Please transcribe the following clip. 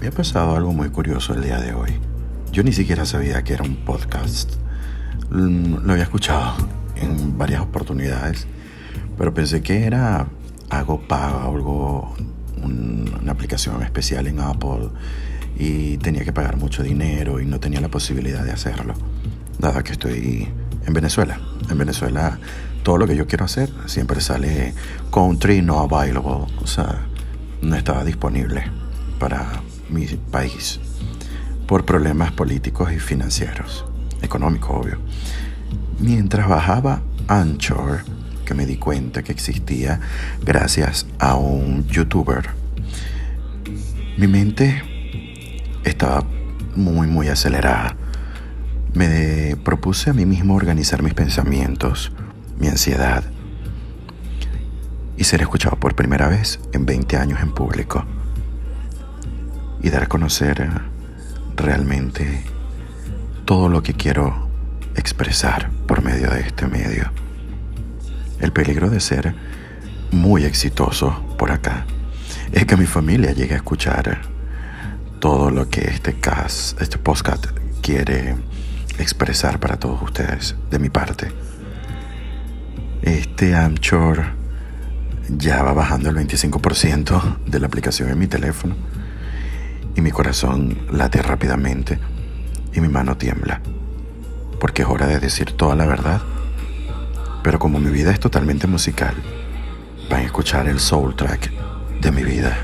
Me ha pasado algo muy curioso el día de hoy. Yo ni siquiera sabía que era un podcast. Mm, lo había escuchado en varias oportunidades, pero pensé que era algo pago, algo, un, una aplicación especial en Apple y tenía que pagar mucho dinero y no tenía la posibilidad de hacerlo, dado que estoy en Venezuela. En Venezuela todo lo que yo quiero hacer siempre sale country no available, o sea, no estaba disponible para mi país por problemas políticos y financieros, económicos, obvio. Mientras bajaba Anchor, que me di cuenta que existía gracias a un youtuber, mi mente estaba muy, muy acelerada. Me propuse a mí mismo organizar mis pensamientos, mi ansiedad y ser escuchado por primera vez en 20 años en público y dar a conocer realmente todo lo que quiero expresar por medio de este medio. El peligro de ser muy exitoso por acá es que mi familia llegue a escuchar todo lo que este cast, este podcast quiere expresar para todos ustedes de mi parte. Este Anchor ya va bajando el 25% de la aplicación en mi teléfono y mi corazón late rápidamente y mi mano tiembla, porque es hora de decir toda la verdad. Pero como mi vida es totalmente musical, van a escuchar el soundtrack de mi vida.